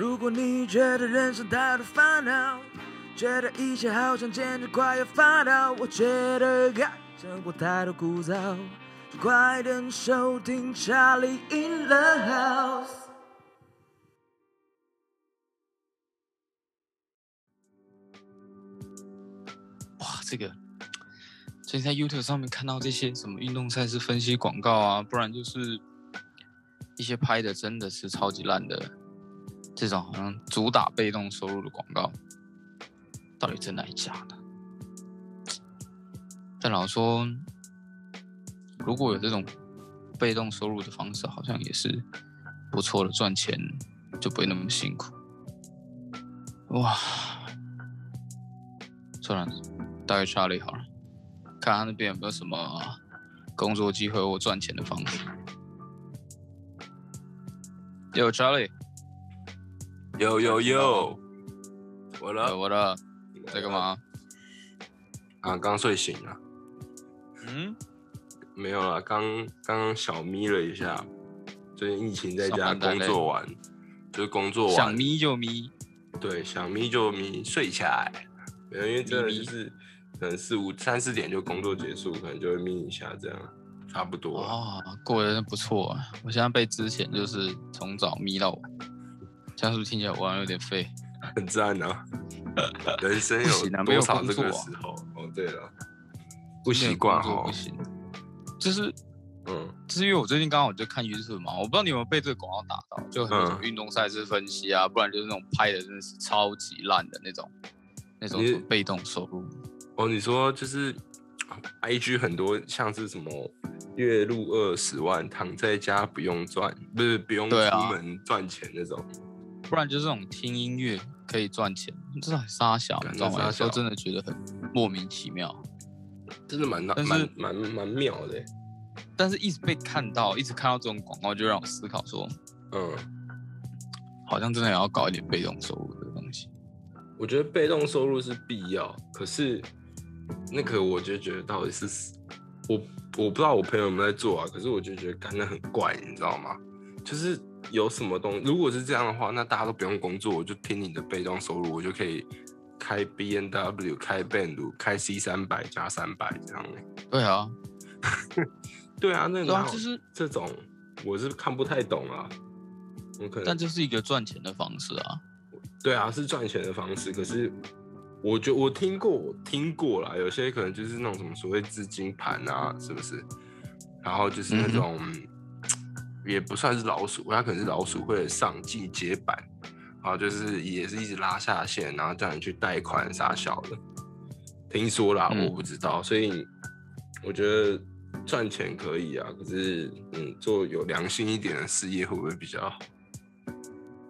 如果你觉得人生太多烦恼，觉得一切好像简直快要发抖，我觉得该生活太多枯燥，就快点收听《查理 in the house》。哇，这个最近在 YouTube 上面看到这些什么运动赛事分析广告啊，不然就是一些拍的真的是超级烂的这种好像主打被动收入的广告，到底真的还是假的？但老实说，如果有这种被动收入的方式，好像也是不错的，赚钱就不会那么辛苦。哇，算了，大概 Charlie 好了，看他那边有没有什么工作机会或赚钱的方式。有 Charlie，有有有，我有了我的在干嘛？啊，刚睡醒了，嗯，没有了，刚刚刚小眯了一下，最近疫情在家工作完，就是工作完，想眯就眯，对，想眯就眯，睡起来，没有，因为真的就是可能四五三四点就工作结束，可能就会眯一下，这样差不多。哦，过得真不错啊！我现在被之前就是从早眯到晚，这样是不是听起来我好像有点废？很赞啊！人生有没有多少这个时候？哦，对了，不习惯哦不。行，就是嗯，就是因为我最近刚好就看 YouTube 嘛，我不知道你有没有被这个广告打到，就很多什么嗯运动赛事分析啊，不然就是那种拍的真的是超级烂的那种，那种被动收入。哦，你说就是，I G 很多像是什么月入二十万，躺在家不用赚，不是不用出门赚钱那种。不然就是这种听音乐可以赚钱，这很沙小，干你知道吗？有时候真的觉得很莫名其妙，真的蛮蛮蛮蛮妙的欸。但是一直被看到，一直看到这种广告，就让我思考说，嗯，好像真的也要搞一点被动收入的东西。我觉得被动收入是必要，可是那个我就觉得到底是我我不知道我朋友有没有在做啊，可是我就觉得感觉很怪，你知道吗？就是有什么东如果是这样的话，那大家都不用工作，我就听你的被动收入，我就可以开 B N W、开 Band 开 C 三百加三百这样欸对啊，对啊，那个啊，就是，这种我是看不太懂啊。我可能但这是一个赚钱的方式啊。对啊，是赚钱的方式。可是，我觉我听过，我听过啦，有些可能就是那种什么所谓资金盘啊，是不是？然后就是那种、也不算是老鼠，它可能是老鼠会的上进阶版，然后就是也是一直拉下线，然后叫你去贷款啥小的。听说啦，嗯我不知道，所以我觉得赚钱可以啊，可是嗯，做有良心一点的事业会不会比较好？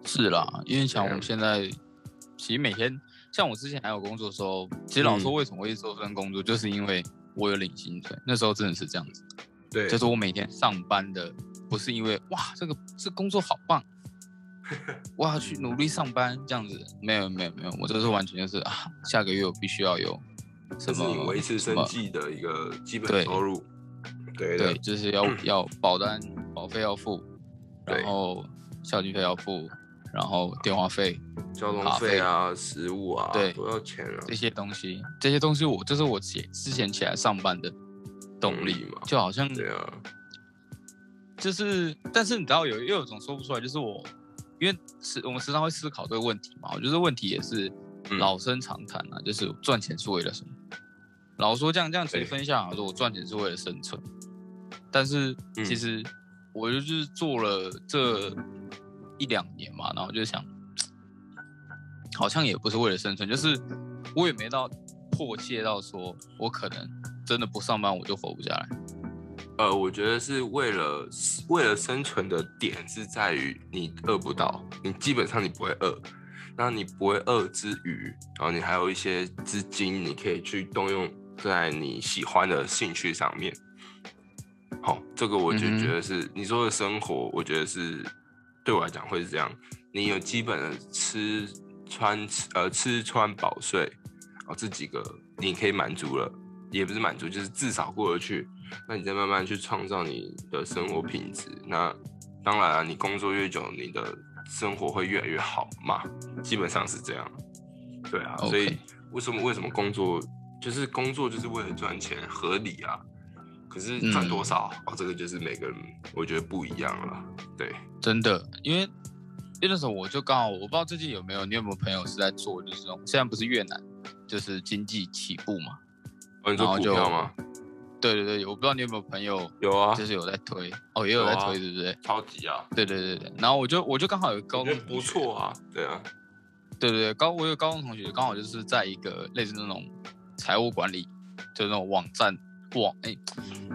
是啦，因为像我们现在，其实每天，像我之前还有工作的时候，其实老实说嗯为什么会做这份工作，就是因为我有领薪水，那时候真的是这样子，对，就是我每天上班的，不是因为哇这个这工作好棒，我要去努力上班这样子，没有没有没有，我这是完全就是啊，下个月我必须要有什么这是你维持生计的一个基本对收入。对的对，就是要要保单保费要付，然后校经费要付，然后电话费交通费啊、食物啊，对都要钱啊这。些东西，这些东西我这是我起之前起来上班的动力嘛。就好像对啊，就是，但是你知道有又有一种说不出来，就是我因为时我们时常会思考这个问题嘛，我觉得问题也是嗯。老生常谈啊，就是赚钱是为了什么？老说这样这样其实对。分享说我赚钱是为了生存，但是嗯。其实我就是做了这一两年嘛，然后就想，好像也不是为了生存，就是我也没到迫切到说我可能真的不上班我就活不下来。呃，我觉得是为了为了生存的点是在于你饿不到，你基本上你不会饿，那你不会饿之余，然后你还有一些资金，你可以去动用在你喜欢的兴趣上面。好，这个我就觉得是、你说的生活，我觉得是对我来讲会是这样，你有基本的吃穿呃吃穿饱睡，哦这几个你可以满足了，也不是满足，就是至少过得去。那你再慢慢去创造你的生活品质。那当然啊，你工作越久，你的生活会越来越好嘛，基本上是这样。对啊所以为什么为什么工作就是工作就是为了赚钱，合理啊。可是赚多少、哦，这个就是每个人我觉得不一样了。对，真的，因为因为那时候我就刚好，我不知道最近有没有你有没有朋友是在做，就是这种现在不是越南就是经济起步嘛？然后就？对对对，我不知道你有没有朋友有啊，就是有在推，哦，也有在推，对不对？超级啊，对对对对，然后我就我就刚好有高中不错啊。对啊，对对对，高我有高中同学，刚好就是在一个类似那种财务管理，就是那种网站网，哎，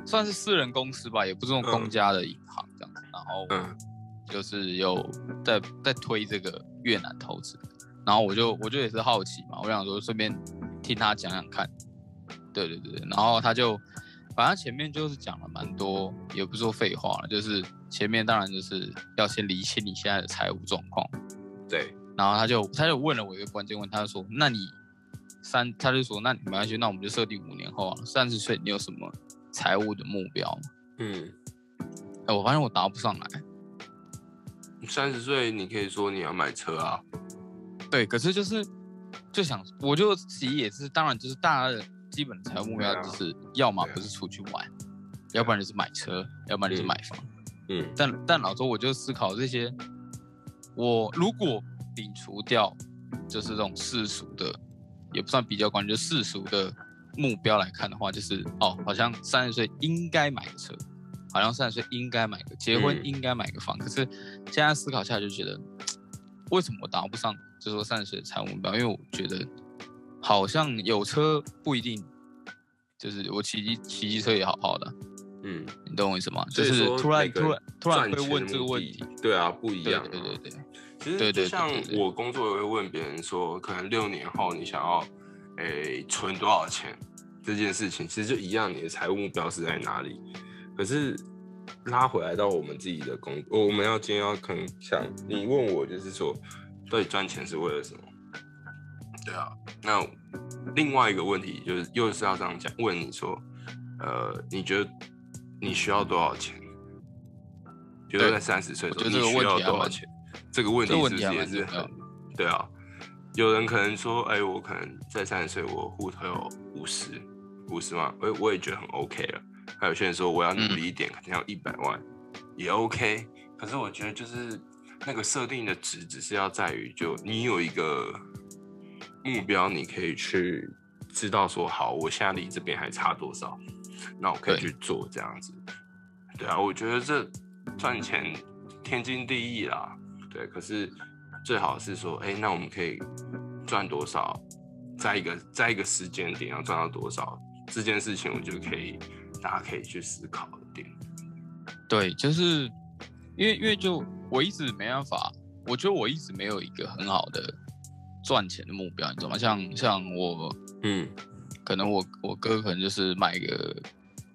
算是私人公司吧，也不是那种公嗯家的银行这样子。然后嗯就是有在在推这个越南投资，然后我就我就也是好奇嘛，我想说顺便听他讲讲看。对对对对，然后他就反正前面就是讲了蛮多，也不说废话了，就是前面当然就是要先理清你现在的财务状况。对，然后他就他就问了我一个关键问题，他就说：“那你三，他就说那你没关系，那我们就设定五年后啊，三十岁你有什么财务的目标吗嗯，？”哎，我发现我答不上来。三十岁你可以说你要买车啊，对，可是就是就想，我就自己也是，当然就是大家的基本财务目标就是，要么不是出去玩，要不然就是买车，要不然就是嗯买房。嗯。但但老周我就思考这些，我如果摒除掉就是这种世俗的，也不算比较关，就世俗的目标来看的话，就是哦，好像三十岁应该买个车，好像三十岁应该买个结婚嗯。应该买个房，可是现在思考下来就觉得，为什么我达不上，就说三十岁的财务目标？因为我觉得好像有车不一定，就是我骑机骑机车也好好的，嗯，你懂我意思吗？就是突然突然突然会问这个问题，，对啊，不一对样、啊。对对对，其实像我工作也会问别人说，可能六年后你想要诶、存多少钱这件事情，其实就一样，你的财务目标是在哪里？可是拉回来到我们自己的工，我们要今天要可能想你问我，就是说，到底赚钱是为了什么？对啊，那另外一个问题就是又是要这样讲，问你说，呃，你觉得你需要多少钱？比如说在三十岁的时候，你需要多少钱？这个问题这个是不是也是很对啊？有人可能说，哎、我可能在三十岁，我户头有五十五十万，我我也觉得很 OK 了。还有些人说，我要努嗯力一点，可能要一百万，也 OK。可是我觉得就是那个设定的值，只是要在于，就你有一个目标，你可以去知道说，好，我现在离这边还差多少，那我可以去做这样子。对啊，我觉得这赚钱天经地义啦。对，可是最好是说，哎、那我们可以赚多少，在一个在一个时间点要赚到多少，这件事情我觉得可以，大家可以去思考的点。对，就是因为因为就我一直没办法，我觉得我一直没有一个很好的赚钱的目标，你知道吗？像像我嗯可能我我哥可能就是买一个，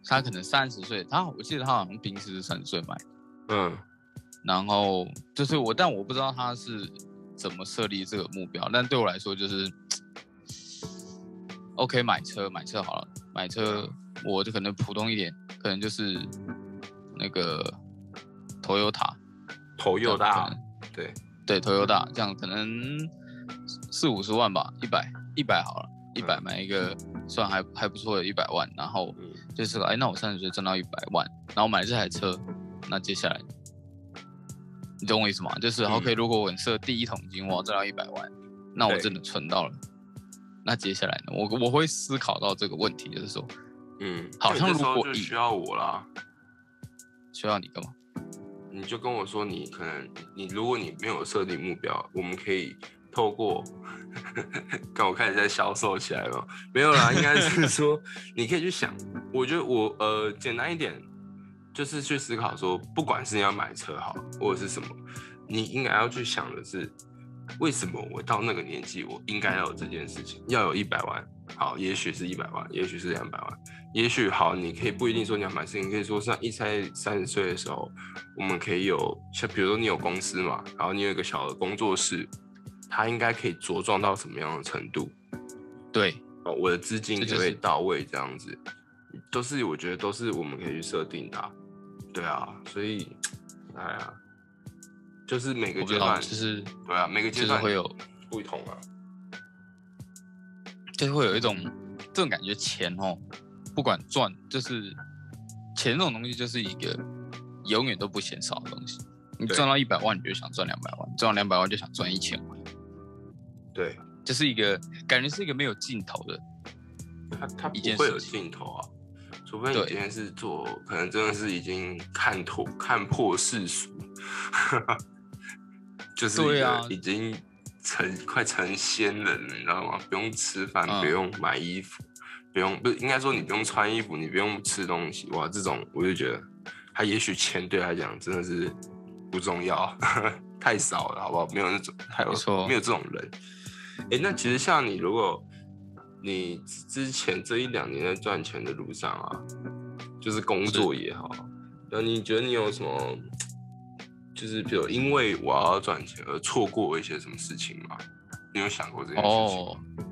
他可能三十岁，他我记得他好像平时是三十岁买，嗯然后就是我，但我不知道他是怎么设立这个目标，但对我来说就是，OK，买车买车好了，买车我就可能普通一点，可能就是那个 Toyota，头又大，对，对 Toyota 这样可能四五十万吧，一百一百好了，一百嗯买一个算还还不错的一百万，然后嗯就是哎，那我三十岁挣到一百万，然后买这台车，那接下来你懂我意思吗？就是嗯 OK，如果我设第一桶金我要挣到一百万，那我真的存到了，那接下来呢？我我会思考到这个问题，就是说嗯，好像那你这时候如果就需要我啦。需要你干嘛？你就跟我说，你可能你如果你没有设定目标，我们可以透过，刚我开始在销售起来了，没有啦，应该是说你可以去想，我觉得我呃简单一点，就是去思考说，不管是你要买车好，或者是什么，你应该要去想的是，为什么我到那个年纪，我应该要有这件事情，要有一百万，好，也许是一百万，也许是两百万，也许好，你可以不一定说你要买车，你可以说像一才三十岁的时候，我们可以有像比如说你有公司嘛，然后你有一个小的工作室，它应该可以茁壮到什么样的程度？对，哦，我的资金就会到位？这样子，都是我觉得都是我们可以去设定的啊、对啊，所以，哎呀，就是每个阶段，就是对啊，每个阶段就是会有，不同啊。就是会有一种这种感觉，钱哦，不管赚，就是钱这种东西，就是一个永远都不嫌少的东西。你赚到一百万，你就想赚两百万；赚到两百万，就想赚一千万，对，这是一个感觉是一个没有尽头的。它它不会有尽头啊，除非你对今天是做，可能真的是已经看透、看破世俗，就是已经成快成仙人了，你知道吗？不用吃饭，嗯不用买衣服，不用不是应该说你不用穿衣服，你不用吃东西，哇，这种我就觉得他也许钱对他来讲真的是不重要，太少了，好不好？没有那种，还有没错没有这种人。哎、那其实像你，如果你之前这一两年在赚钱的路上啊，就是工作也好，那你觉得你有什么，就是比如因为我要赚钱而错过一些什么事情吗？你有想过这件事情哦吗？，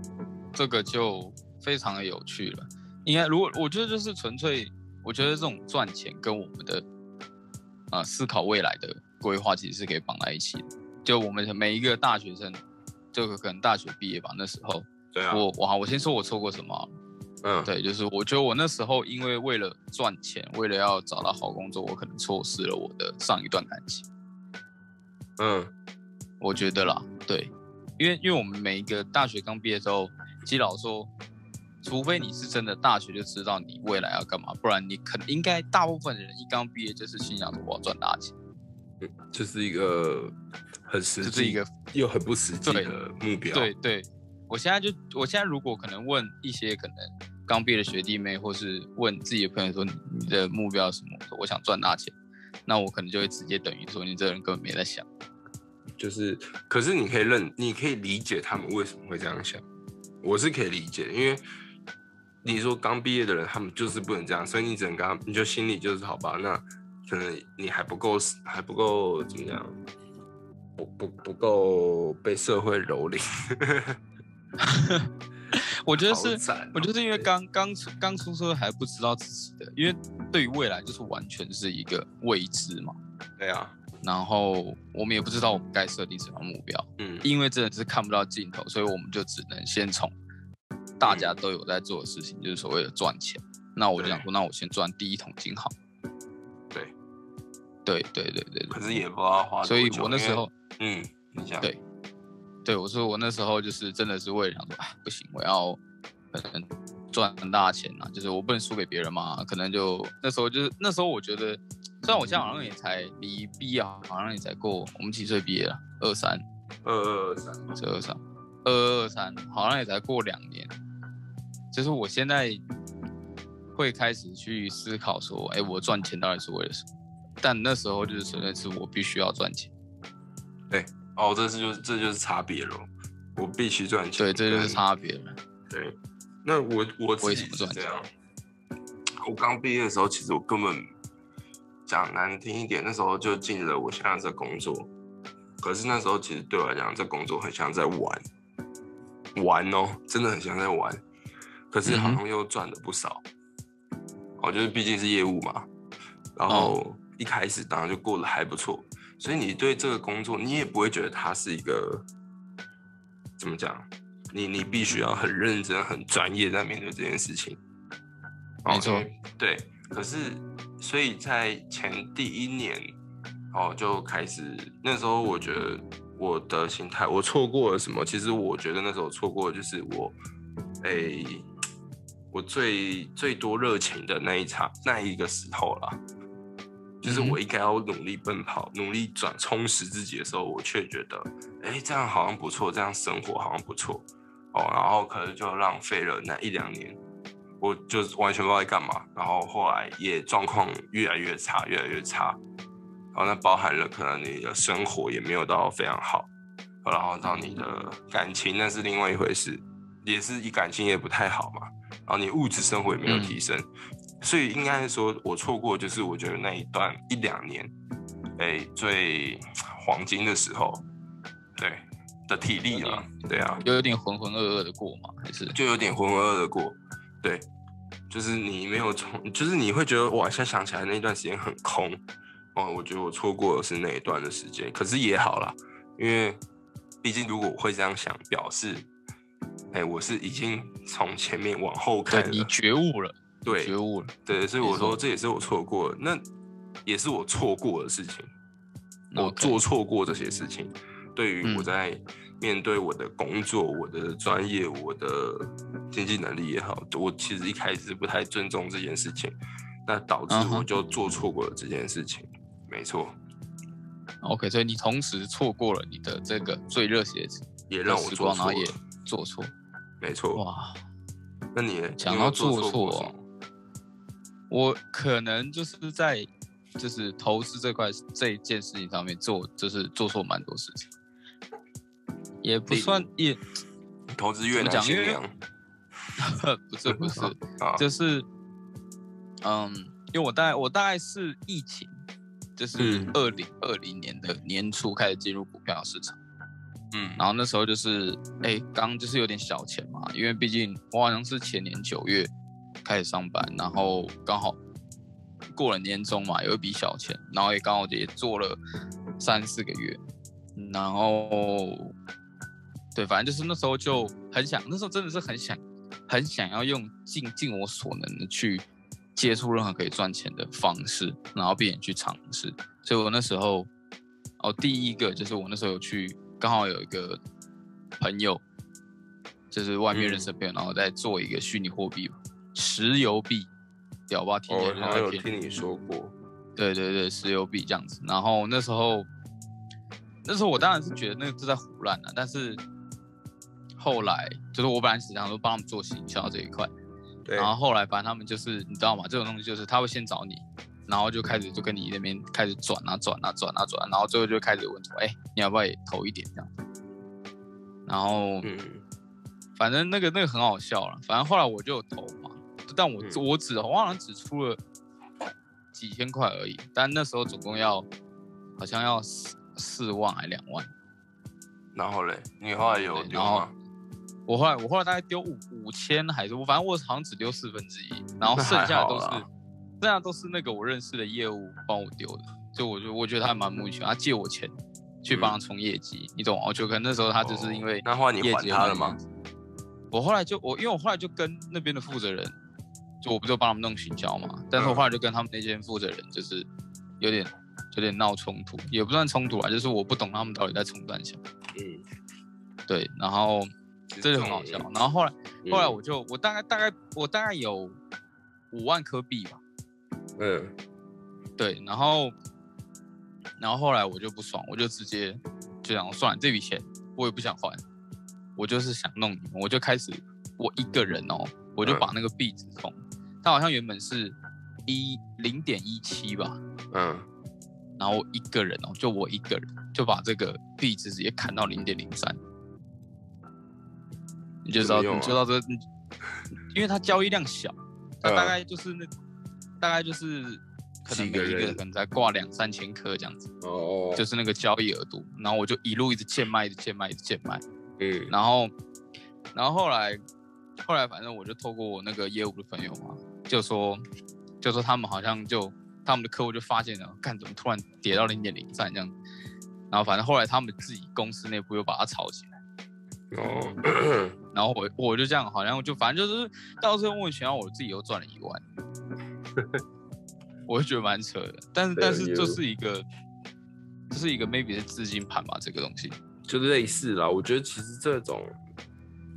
这个就非常的有趣了。应该，如果我觉得就是纯粹，我觉得这种赚钱跟我们的呃思考未来的规划其实是可以绑在一起的。就我们每一个大学生，就可能大学毕业吧，那时候对啊，我我好，我先说我错过什么。嗯，对，就是我觉得我那时候因为为了赚钱，为了要找到好工作，我可能错失了我的上一段感情。嗯，我觉得啦，对，因为因为我们每一个大学刚毕业之后，基佬说，除非你是真的大学就知道你未来要干嘛，不然你可能应该大部分的人一刚毕业就是心想说我要赚大钱，就是一个很实际，这是一个又很不实际的目标。对对，我现在就我现在如果可能问一些可能刚毕业的学弟妹，或是问自己的朋友说你的目标是什么，我说我想赚大钱，那我可能就会直接等于说你这人根本没在想。就是，可是你可以认，你可以理解他们为什么会这样想，我是可以理解，因为你说刚毕业的人，他们就是不能这样，所以你只能跟他，你就心里就是好吧，那可能你还不够，还不够怎么样，不不不够被社会蹂躏，我觉得是，哦我觉得是因为刚刚出刚出社会还不知道自己的，因为对于未来就是完全是一个未知嘛。对啊，然后我们也不知道我们该设定什么目标，嗯，因为真的是看不到尽头，所以我们就只能先从大家都有在做的事情，就是所谓的赚钱。那我就想说，那我先赚第一桶金好。对，对对对对对。可是也不知道花所以我那时候，嗯，你想，对对我说我那时候就是真的是为了想说，哎，不行，我要可能赚很大钱啊，就是我不能输给别人嘛。可能就那时候就是那时候我觉得，虽然我现在好像也才离毕业好像也才过，我们几岁毕业了？二三，二二二三，是二三，二二二三，好像也才过两年。就是我现在会开始去思考说，哎，我赚钱到底是为了什么？但那时候就是纯粹是我必须要赚钱，哦，这是就是这就是差别咯，我必须赚钱，对，这就是差别了。对，那我我自己为什么这样。我刚毕业的时候，其实我根本讲难听一点，那时候就进了我现在这工作。可是那时候其实对我来讲，这工作很像在玩，玩哦，真的很像在玩。可是好嗯像又赚了不少。哦，就是毕竟是业务嘛，然后一开始当然就过得还不错，所以你对这个工作，你也不会觉得它是一个怎么讲？你你必须要很认真、很专业在面对这件事情。哦没错对，可是所以在前第一年，哦就开始那时候，我觉得我的心态，我错过了什么？其实我觉得那时候错过的就是我，诶、我最最多热情的那一场那一个时候啦。就是我应该要努力奔跑、努力转充实自己的时候，我却觉得，哎、这样好像不错，这样生活好像不错，哦，然后可能就浪费了那一两年，我就完全不知道在干嘛，然后后来也状况越来越差，越来越差，然后那包含了可能你的生活也没有到非常好，然后到你的感情那是另外一回事，也是以感情也不太好嘛，然后你物质生活也没有嗯。提升，所以应该说我错过就是我觉得那一段一两年，哎、最黄金的时候，对的体力了，对啊，有点浑浑噩噩的过嘛，还是就有点浑浑噩噩的过，对，就是你没有从，就是你会觉得哇，现在想起来那段时间很空，哦，我觉得我错过的是那一段的时间，可是也好啦，因为毕竟如果我会这样想，表示，哎，我是已经从前面往后看了，你觉悟了，对觉悟了，对，所以我说这也是我错过的，那也是我错过的事情，我做错过这些事情，对于我嗯在面对我的工作、我的专业、我的经济能力也好，我其实一开始不太尊重这件事情，那导致我就做错过了这件事情，没错，OK，所以你同时错过了你的这个最热血的也让我时光，然后也做错了，做错，没错。哇！那你呢讲你有没有到做错我可能就是在就是投资这块这一件事情上面做，就是做错蛮多事情，也不算也投资越讲因为新娘不是不是，啊，就是嗯，因为我大概我大概是疫情，就是嗯二零二零年的年初开始进入股票市场。嗯然后那时候就是，哎，刚就是有点小钱嘛，因为毕竟我好像是前年九月开始上班，然后刚好过了年终嘛，有一笔小钱，然后也刚好也做了三四个月，然后对，反正就是那时候就很想，那时候真的是很想，很想要用尽尽我所能的去接触任何可以赚钱的方式，然后并且去尝试，所以我那时候哦，第一个就是我那时候有去，刚好有一个朋友，就是外面认识的朋友，然后在做一个虚拟货币，石油币，屌吧？听我见就好像有听你说过，对对对，石油币这样子。然后那时候，那时候我当然是觉得那个是在胡乱的，但是后来就是我本来只想说帮他们做行销这一块，对，然后后来反正他们就是你知道吗？这种东西就是他会先找你，然后就开始就跟你那边开始转啊转啊转啊转，然后最后就开始问说，哎，你要不要也投一点这样？然后嗯反正那个那个很好笑了，反正后来我就有投嘛，但我、嗯我只我好像只出了几千块而已，但那时候总共要好像要四四万还两万，然后嘞，你后来有丢对然后吗？我后来我后来大概丢五五千还是我反正我好像只丢四分之一，然后剩下的都是剩下都是那个我认识的业务帮我丢的，就我就我觉得他蛮莫名其妙，他借我钱去帮他冲业绩，你懂吗？我觉得可能那时候他就是因为那后来你还他了吗？我后来就我因为我后来就跟那边的负责人，就我不就帮他们弄行销嘛，但是我后来就跟他们那间负责人就是有点有点闹冲突，也不算冲突啊，就是我不懂他们到底在冲干什么。嗯，对，然后这就很好笑。然后后来嗯后来我就我大概大概我大概有五万颗币吧，嗯对，然后然后后来我就不爽，我就直接就想算了，这笔钱我也不想还，我就是想弄你们，我就开始我一个人哦，我就嗯把那个币值从它好像原本是一零点一七吧，嗯，然后我一个人哦，就我一个人就把这个币值直接砍到零点零三，你就知道，你就知道这，你 因为它交易量小，它大嗯概就是那，大概就是可能几个人每一个可能才挂两三千颗这样子，哦，就是那个交易额度，然后我就一路一直贱卖，一直贱卖，一直贱卖，嗯。然后，然后后来，后来反正我就透过我那个业务的朋友嘛，就说，就说他们好像就他们的客户就发现了，看怎么突然跌到零点零三这样，然后反正后来他们自己公司内部又把它炒起来，哦，然后我我就这样好像就反正就是到最后莫名其妙我自己又赚了一万，我就觉得蛮扯的，但是但是这是一个，这是一个 maybe 是资金盘吧这个东西，就类似啦。我觉得其实这种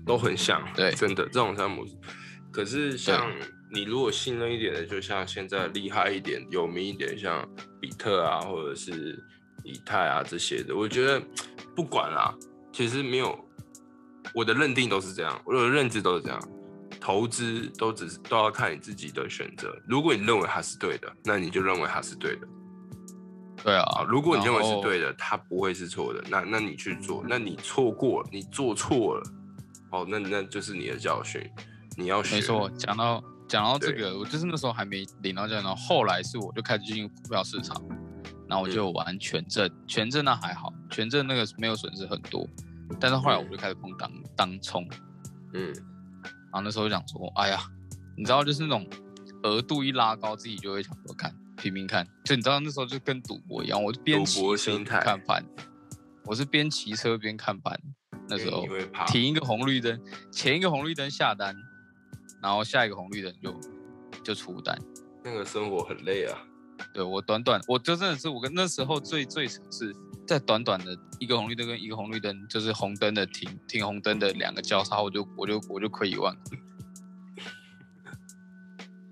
都很像，对真的这种商业模式。可是像你如果信任一点的，就像现在厉害一点、有名一点，像比特啊，或者是以太啊这些的，我觉得不管啦，其实没有我的认定都是这样，我的认知都是这样。投资都只是都要看你自己的选择。如果你认为它是对的，那你就认为它是对的。对啊啊，，如果你认为是对的，它不会是错的，那那你去做，那你错过了，你做错了，哦，那那就是你的教训，你要学。没错，讲到讲到这个，我就是那时候还没领到这样，然后后来是我就开始进入股票市场，然后我就玩权证，权证那还好，权证那个没有损失很多，但是后来我就开始碰当当冲，嗯，然后那时候就想说，哎呀，你知道就是那种额度一拉高，自己就会想说，看拼命看，就你知道那时候就跟赌博一样，我边骑赌博车边看盘，我是边骑车边看盘。那时候停一个红绿灯，前一个红绿灯下单，然后下一个红绿灯就就出单。那个生活很累啊。对我短短，我就真的是我跟那时候最最扯是在短短的一个红绿灯跟一个红绿灯，就是红灯的停停红灯的两个交叉，我就我就我就亏一万，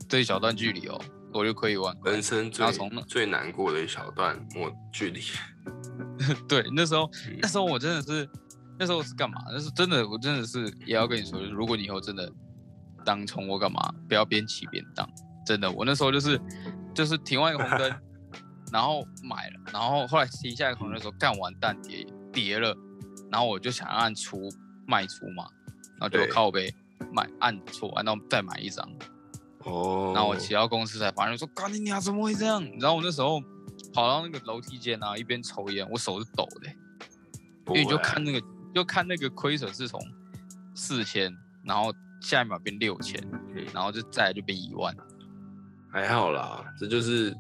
这一小段距离哦，我就亏一万人。生最从最难过的一小段我距离，对，那时候嗯那时候我真的是那时候是干嘛？那是真的，我真的是也要跟你说，就是如果你以后真的当冲或干嘛，不要边骑边当。真的，我那时候就是就是停完一个红灯，然后买了，然后后来停下一个红灯的时候，干完蛋跌跌了，然后我就想要按出卖出嘛，然后就对靠背买按错，按到再买一张，哦，然后我骑到公司才发现说，干你娘怎么会这样？然后我那时候跑到那个楼梯间啊，一边抽烟，我手是抖的欸、不因为你就看那个，就看那个亏损是从四千，然后下一秒变六千，嗯然后就再来就变一万。还好啦，这就是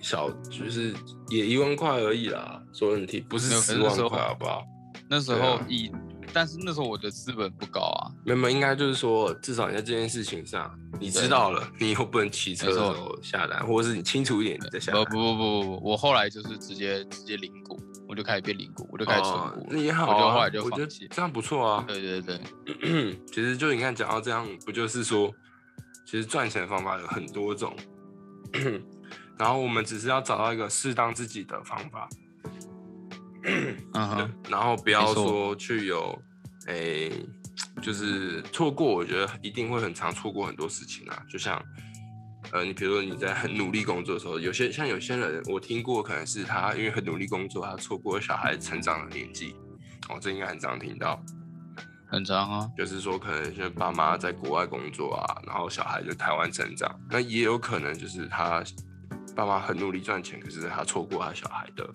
小，就是也一万块而已啦，说问题不是十万块，好不好？那时候以，但是那时候我的资本不高啊，没有，没有应该就是说，至少你在这件事情上，你知道了，你以后不能骑车的时候下单，或者是你清楚一点你再下单。不不不不不，我后来就是直接直接零股，我就开始变零股，我就开始存哦股，那也好啊，我就后来就放弃。这样不错啊。对对对，其实就你看讲到这样，不就是说，其实赚钱的方法有很多种，然后我们只是要找到一个适当自己的方法，嗯哼，然后不要说去有，诶、就是错过，我觉得一定会很常错过很多事情啊。就像，呃，你比如说你在很努力工作的时候，有些像有些人，我听过，可能是他因为很努力工作，他错过小孩成长的年纪。哦，这应该很常听到，很常啊，就是说可能是爸妈在国外工作啊，然后小孩在台湾成长，那也有可能就是他爸妈很努力赚钱，可是他错过他小孩的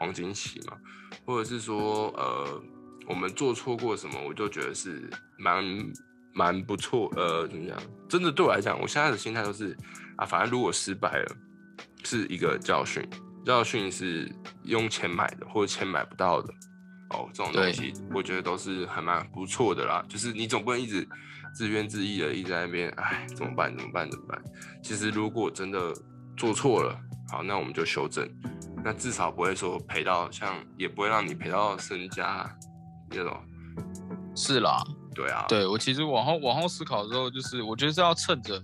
黄金期嘛，或者是说呃我们做错过什么，我就觉得是蛮蛮不错，呃怎么讲？真的对我来讲，我现在的心态都是啊，反正如果失败了是一个教训，教训是用钱买的，或者钱买不到的。哦，这种东西我觉得都是还蛮不错的啦。就是你总不能一直自怨自艾的，一直在那边，哎，怎么办？怎么办？怎么办？其实如果真的做错了，好，那我们就修正。那至少不会说赔到像，也不会让你赔到身家那种。是啦，对啊，对我其实往后往后思考之后，就是我觉得是要趁着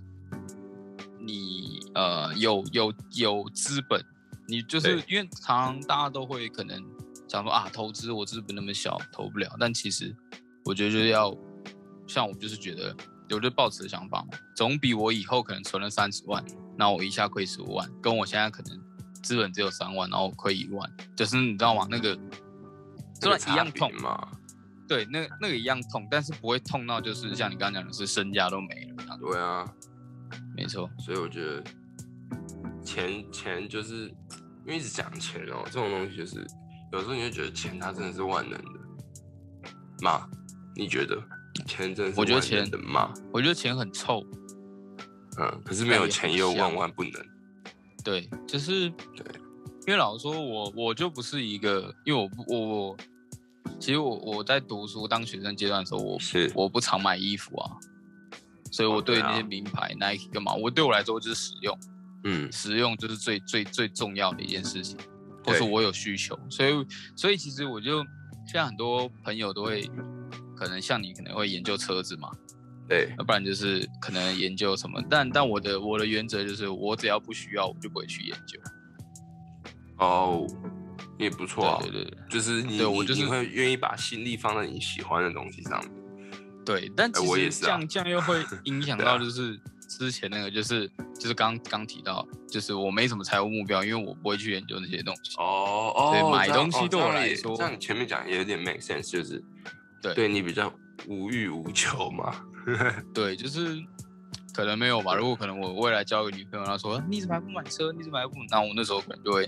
你呃有有有资本，你就是因为常常大家都会可能想说啊，投资我资本那么小，投不了。但其实我觉得就是要像我就是觉得，我就抱持的想法嘛，总比我以后可能存了三十万，那我一下亏十五万，跟我现在可能资本只有三万，然后亏一万，就是你知道吗？那个虽然一样痛嘛。对，那那个一样痛，但是不会痛到就是像你刚刚讲的是身家都没了。对啊，没错，所以我觉得钱钱就是因为一直讲钱哦，这种东西就是有时候你会觉得钱它真的是万能的嘛？你觉得钱真的是我觉得万能钱的嘛？我觉得钱很臭，嗯，可是没有钱又万万不能。对，就是对，因为老实说我我就不是一个，因为我不我我，其实我我在读书当学生阶段的时候，我是。我不常买衣服啊，所以我哦对那些名牌 Nike 干嘛，我对我来说就是实用，嗯，实用就是最最最重要的一件事情，或是我有需求，所以所以其实我就现在很多朋友都会，可能像你可能会研究车子嘛，对，要不然就是可能研究什么，但但我的我的原则就是，我只要不需要，我就不会去研究。哦，也不错啊，对对对就是你我就是你会愿意把心力放在你喜欢的东西上面。对，但哎其实这样、这样又会影响到 就是之前那个就是就是刚刚提到，就是我没什么财务目标，因为我不会去研究那些东西。哦哦所以买东西对我来说这样你前面讲也有点 make sense，就是对对你比较无欲无求嘛。对，就是可能没有吧。如果可能我未来交个女朋友，她说你怎么还不买车？你怎么还不？那我那时候可能就会，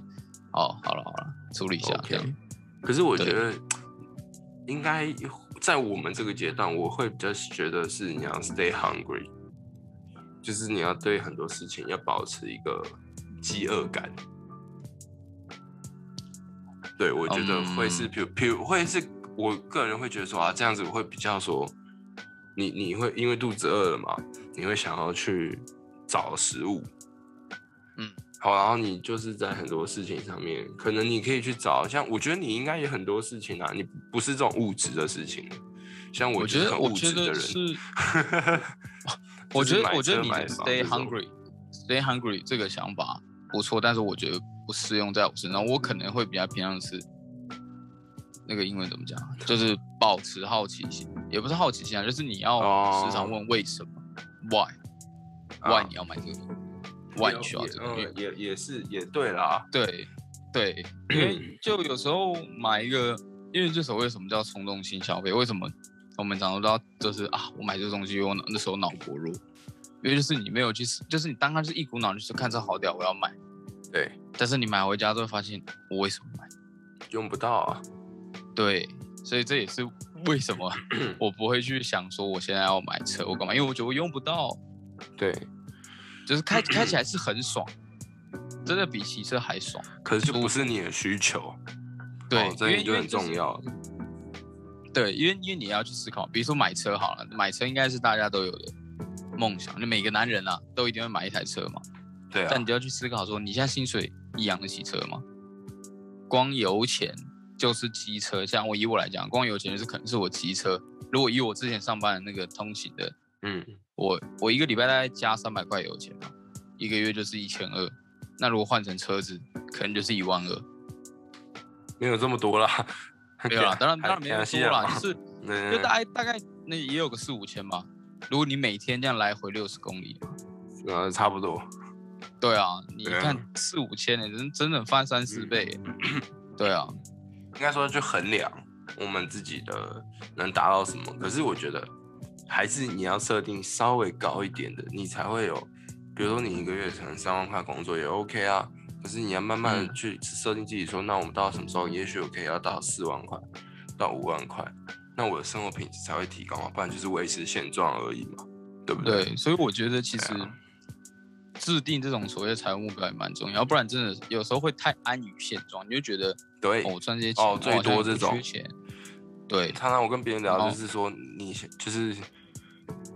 哦，好了好了，处理一下 OK 这样。可是我觉得应该在我们这个阶段，我会比较觉得是你要 stay hungry，就是你要对很多事情要保持一个饥饿感。对，我觉得会是，嗯。比如，比如会是我个人会觉得说啊，这样子会比较说，你你会因为肚子饿了嘛，你会想要去找食物，嗯，好，然后你就是在很多事情上面，可能你可以去找，像我觉得你应该也很多事情啊，你不是这种物质的事情，像我觉得，物我觉得质的人，是，我觉得，我觉得你的车买房 stay hungry 这个想法不错，但是我觉得不适用在我身上。我可能会比较偏向是那个英文怎么讲，就是保持好奇心，也不是好奇心啊，就是你要时常问为什么、why，why 啊。你要买这个你需要也这也也是也对啦，对对，因为就有时候买一个，因为这所谓什么叫冲动性消费？为什么我们常常都要就是啊，我买这个东西，我脑那时候脑薄弱，因为就是你没有去，就是你当时是一股脑就是看这好屌，我要买，对，但是你买回家之后发现我为什么买？用不到啊，对，所以这也是为什么 我不会去想说我现在要买车我干嘛，因为我觉得我用不到，对，就是开开起来是很爽，真的比骑车还爽。可是就不是你的需求，对，哦这一点就很重。要，对，因为因为你要去思考，比如说买车好了，买车应该是大家都有的梦想，就每个男人啊都一定会买一台车嘛。对啊但你，就要去思考说，你现在薪水一养得起车吗？光油钱就是机车，像我以我来讲，光油钱就是可能是我骑车。如果以我之前上班的那个通勤的，嗯，我我一个礼拜大概加三百块油钱嘛，一个月就是一千二。那如果换成车子，可能就是一万二。没有这么多啦，没有啦，当然当然没那么多啦，就是就嗯大概大概那也有个四五千吧。如果你每天这样来回六十公里，呃差不多，对啊，你看四五千呢，真真的翻三四倍耶。对啊，应该说去衡量我们自己的能达到什么。可是我觉得还是你要设定稍微高一点的，你才会有，比如说你一个月可能三万块工作也 OK 啊。可是你要慢慢去设定自己说，那我们到什么时候，也许我可以要到四万块到五万块，那我的生活品质才会提高嘛，不然就是维持现状而已嘛，对不对？对，所以我觉得其实啊制定这种所谓的财务目标也蛮重要，不然真的有时候会太安于现状，你就觉得对哦，我赚这些钱，哦最多这种缺钱。对，常常我跟别人聊，就是说你就是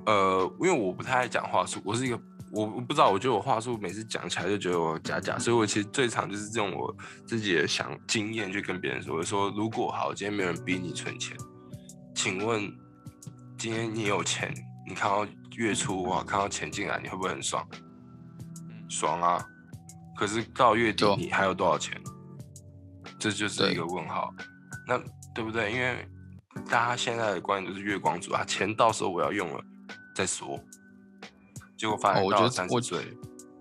呃，因为我不太爱讲话术，我是一个我我不知道，我觉得我话术每次讲起来就觉得我假假，所以我其实最常就是用我自己的想经验去跟别人说，我说如果好，今天没有人逼你存钱，请问今天你有钱，你看到月初哇，看到钱进来，你会不会很爽？爽啊！可是到月底你还有多少钱？这就是一个问号。那对不对？因为大家现在的观念就是月光族啊，钱到时候我要用了再说。结果发现哦我到了觉得我三十岁，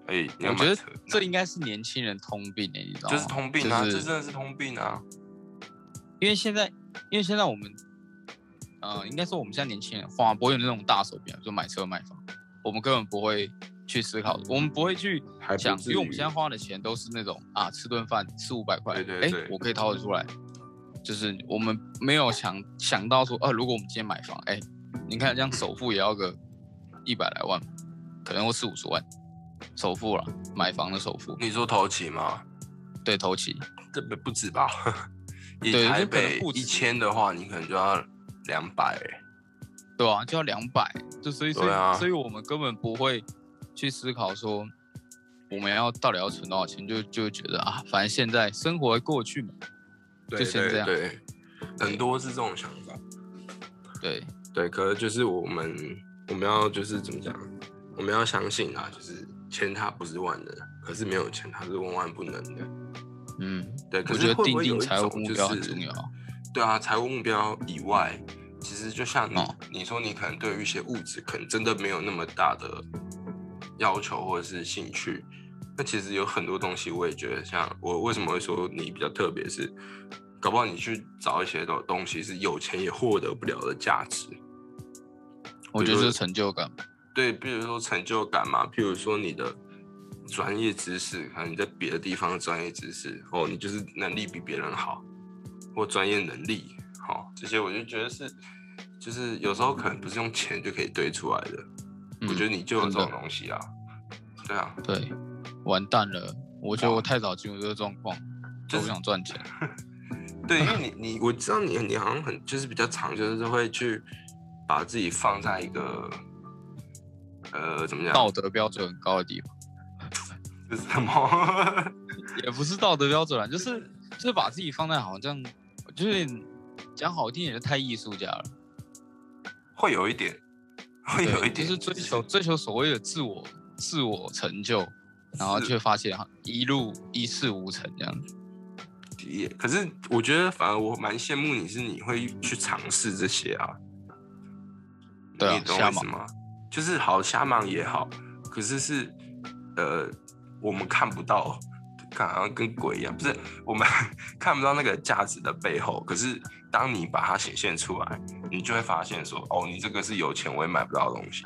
哎，我觉得这应该是年轻人通病诶，你知道吗？就是通病啊，就是这真的是通病啊。因为现在，因为现在我们，呃，应该说我们现在年轻人花不会有那种大手笔，就买车买房，我们根本不会去思考，我们不会去想，因为我们现在花的钱都是那种啊，吃顿饭四五百块，哎我可以掏得出来，就是我们没有想想到说，呃，如果我们今天买房，哎，你看这样首付也要个一百来万，可能会四五十万，首付了，买房的首付，你说头期吗？对，头期，这不不止吧？以台北一千的话，你可能就要两百、欸。对啊，就要两百，就所以所以、啊所以我们根本不会去思考说我们要到底要存多少钱，就就觉得啊，反正现在生活会过去嘛，对就先这样对对，很多是这种想法。对对，可是就是我们我们要就是怎么讲，我们要相信啊，就是钱它不是万能，可是没有钱它是万万不能的。嗯，对，可我觉得是会不定定财务目标很是重要。对啊，财务目标以外，其实就像你、哦你说，你可能对于一些物质可能真的没有那么大的要求或者是兴趣。那其实有很多东西，我也觉得像我为什么会说你比较特别是，搞不好你去找一些东东西是有钱也获得不了的价值。我觉得就是成就感，对，比如说成就感嘛，譬如说你的专业知识，可能你在别的地方的专业知识，哦，你就是能力比别人好，或专业能力，好、这些我就觉得是，就是有时候可能不是用钱就可以堆出来的。我觉得你就有这种东西啊，对啊，对，完蛋了，我觉得我太早进入这个状况，就是都不想赚钱。对，因为你你我知道你你好像很就是比较常就是会去把自己放在一个呃怎么讲道德标准很高的地方，这 是什么？也不是道德标准啊，就是就是把自己放在好像就是讲好听点，就太艺术家了。会有一点，会有一点，就是追求追求所谓的自我自我成就，然后是却发现哈一路一事无成这样子。也，可是我觉得反而我蛮羡慕你是你会去尝试这些啊。对啊你懂我瞎意思吗？就是好瞎忙也好，可是是呃我们看不到，看好像跟鬼一样，不是我们 看不到那个价值的背后，可是当你把它显现出来，你就会发现说，哦，你这个是有钱我也买不到的东西。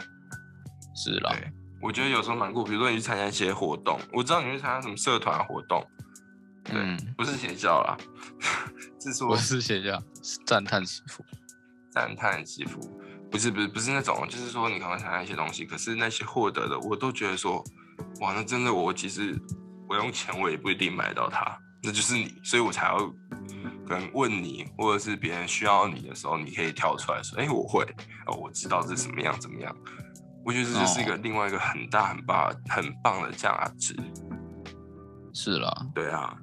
是啦，对，我觉得有时候蛮酷，比如说你去参加一些活动，我知道你去参加什么社团活动，对，嗯，不是邪教啦，是说我是邪教，是赞叹师傅。赞叹师傅，不是不是不是那种，就是说你可能想要一些东西，可是那些获得的，我都觉得说，哇，那真的我其实我用钱我也不一定买到它，那就是你，所以我才要可能问你，或者是别人需要你的时候，你可以跳出来说，哎、我会，哦，我知道这是什么样怎么样。我觉得这就是一个哦另外一个很大很棒很棒的价值，是啦，对啊，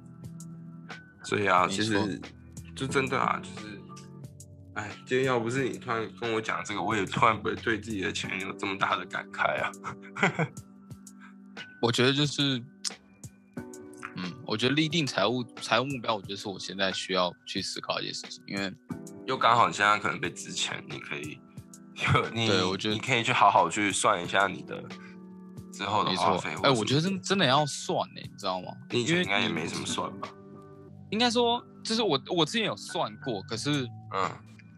所以啊，其实就真的啊，就是，哎，今天要不是你突然跟我讲这个，我也突然不会对自己的钱有这么大的感慨啊。我觉得就是，嗯，我觉得立定财务财务目标，我觉得是我现在需要去思考一件事情，因为又刚好你现在可能被之前，你可以，对我觉得你可以去好好去算一下你的之后的没错花费。，哎、我觉得真真的要算呢、你知道吗？你以前因为应该也没什么算吧？应该说，就是我我之前有算过，可是嗯，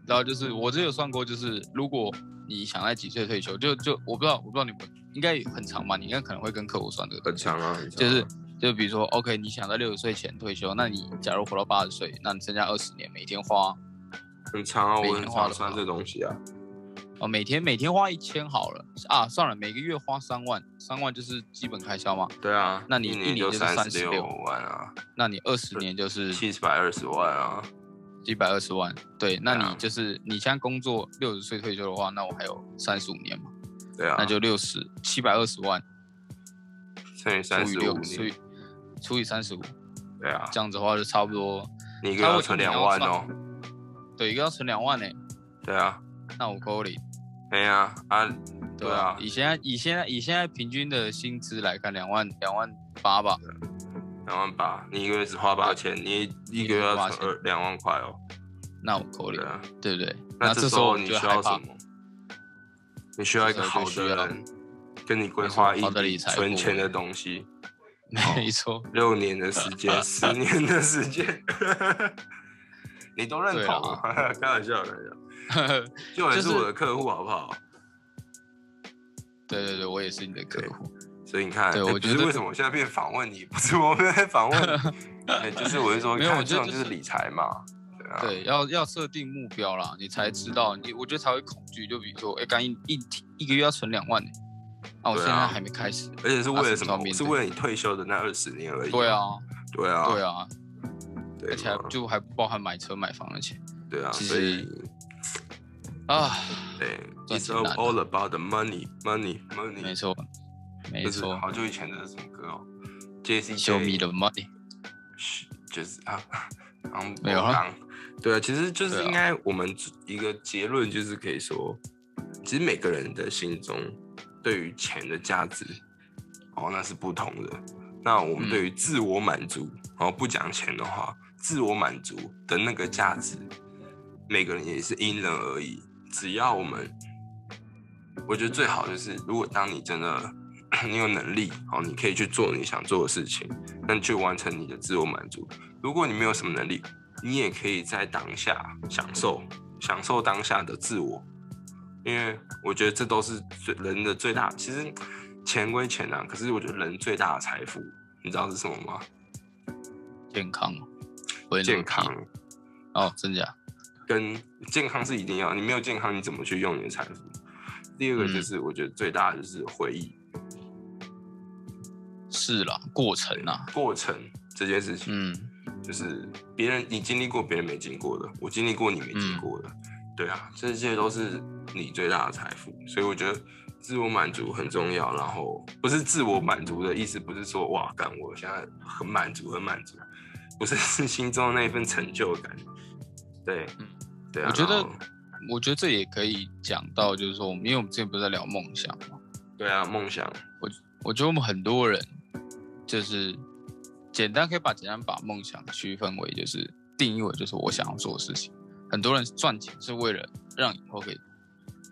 然后就是我之前有算过，就是如果你想在几岁退休，就就我不知道，我不知道你们应该很长吧？你应该可能会跟客户算这个，很长啊，就是就比如说，OK，你想在六十岁前退休，那你假如活到八十岁，那你剩下二十年，每天花很长啊，每我很天花算这东西啊。哦，每天每天花一千好了啊，算了，每个月花三万，三万就是基本开销嘛。对啊，那你一一年年就是三十六36万啊，那你二十年就是七百二十万啊。一百二十万，对，那你就是你现在工作六十岁退休的话，那我还有三十五年嘛，对啊，那就六十七百二十万乘以三十五，六除以除以三十五，对啊，这样子的话就差不多，你一个月要存两万哦。对，一个要存两万呢、对啊，那我扣零，哎呀啊，对对啊以现在以现在以现在平均的薪资来看，两万两万八吧，两万八，你一个月只花八千，你一个月要两万块哦。那我扣零对，啊，对不对？那这时候你需要什，么？你需要一个好的人跟你规划一好的笔理财存钱的东西，没错，六年的时间，十年的时间，你都认同啊？开玩笑，开玩笑，就也是就是我的客户，好不好？对对对，我也是你的客户，所以你看，对我觉得为什么我现在变访问你，不是我们在访问你，哎就是我是说，没有我看觉得就是这种就是理财嘛，对啊，对，要要设定目标啦，你才知道，你我觉得才会恐惧。就比如说，哎，刚一一一个月要存两万呢，啊，我对啊现在还没开始。而且是为了什么？是为了你退休的那二十年而已。对，啊，对啊，对啊，对而且还就还不包含买车买房的钱对啊，所以实啊，对，It's all about the money, money, money。没，错，没错好久以前的什么歌哦，J C，Show me the money，就是啊，然后没有啊啊。对啊，其实就是应该我们一个结论就是可以说，其实每个人的心中对于钱的价值，哦，那是不同的。那我们嗯对于自我满足，然后不讲钱的话，自我满足的那个价值，每个人也是因人而异。只要我们，我觉得最好就是，如果当你真的 你有能力，好，你可以去做你想做的事情，那你去完成你的自我满足。如果你没有什么能力，你也可以在当下享受，享受当下的自我，因为我觉得这都是最人的最大。其实钱归钱啊，可是我觉得人最大的财富，你知道是什么吗？健康，健康哦，真假？跟健康是一定要，你没有健康，你怎么去用你的财富？第二个就嗯是我觉得最大的就是回忆，是啦，过程啊，过程这件事情，嗯，就是别人你经历过，别人没经过的，我经历过，你没经过的，对啊，这些都是你最大的财富。所以我觉得自我满足很重要。然后不是自我满足的意思，不是说哇，干我现在很满足，很满足，不是是心中的那一份成就感。对，嗯对啊。我觉得我觉得这也可以讲到，就是说，我们因为我们之前不是在聊梦想嘛，对啊，梦想，我我觉得我们很多人就是简单可以把简单把梦想区分为就是定义为就是我想要做的事情。很多人赚钱是为了让以后可以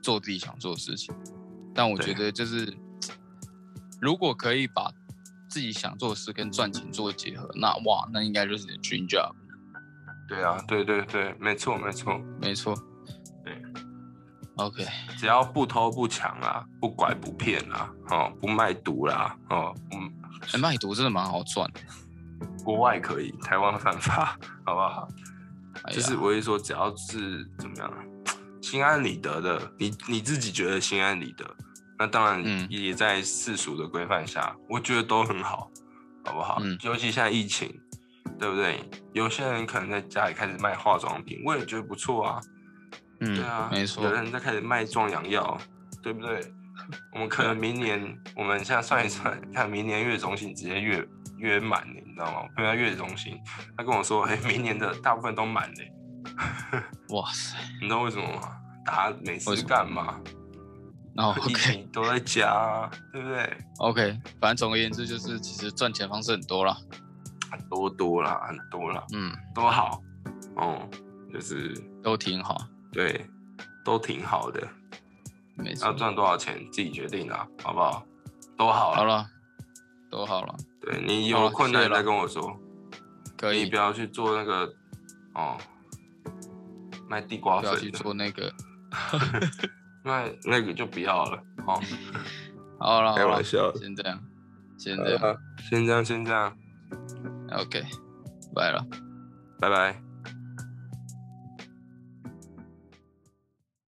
做自己想做的事情，但我觉得就是如果可以把自己想做的事跟赚钱做结合，那哇，那应该就是你的 dream job。对啊，对对对，没错没错，没错，对。OK，只要不偷不抢啊，不拐不骗啊，哦，不卖毒啦，哦，嗯，哎，卖毒真的蛮好赚的。国外可以，台湾犯法，好不好？哎就是我是说，只要是怎么样，心安理得的，你你自己觉得心安理得，那当然嗯也在世俗的规范下，我觉得都很好，好不好？嗯尤其现在疫情，对不对？有些人可能在家里开始卖化妆品，我也觉得不错啊。嗯，对啊，没错有，人在开始卖壮阳药，对不对？我们可能明年，我们现在算一算，看明年月中心直接月月满了，你知道吗？朋友在月中心，他跟我说，哎、明年的大部分都满了，哇塞，你知道为什么吗？大家没事干嘛？哦疫 OK 情都在家、啊，对不对？OK，反正总而言之就是，其实赚钱方式很多啦。很多多啦，很多啦，嗯，都好，哦，就是都挺好，对，都挺好的。没错要。赚多少钱自己决定啦，好不好？都好了，好了，都好了，对你有困难再跟我说。可以你不要去做那个哦，卖地瓜不要去粉，做那个。那那个就不要了哦。好了，开，玩笑先这样，先这样先这样，先这样，，OK，拜了。拜拜。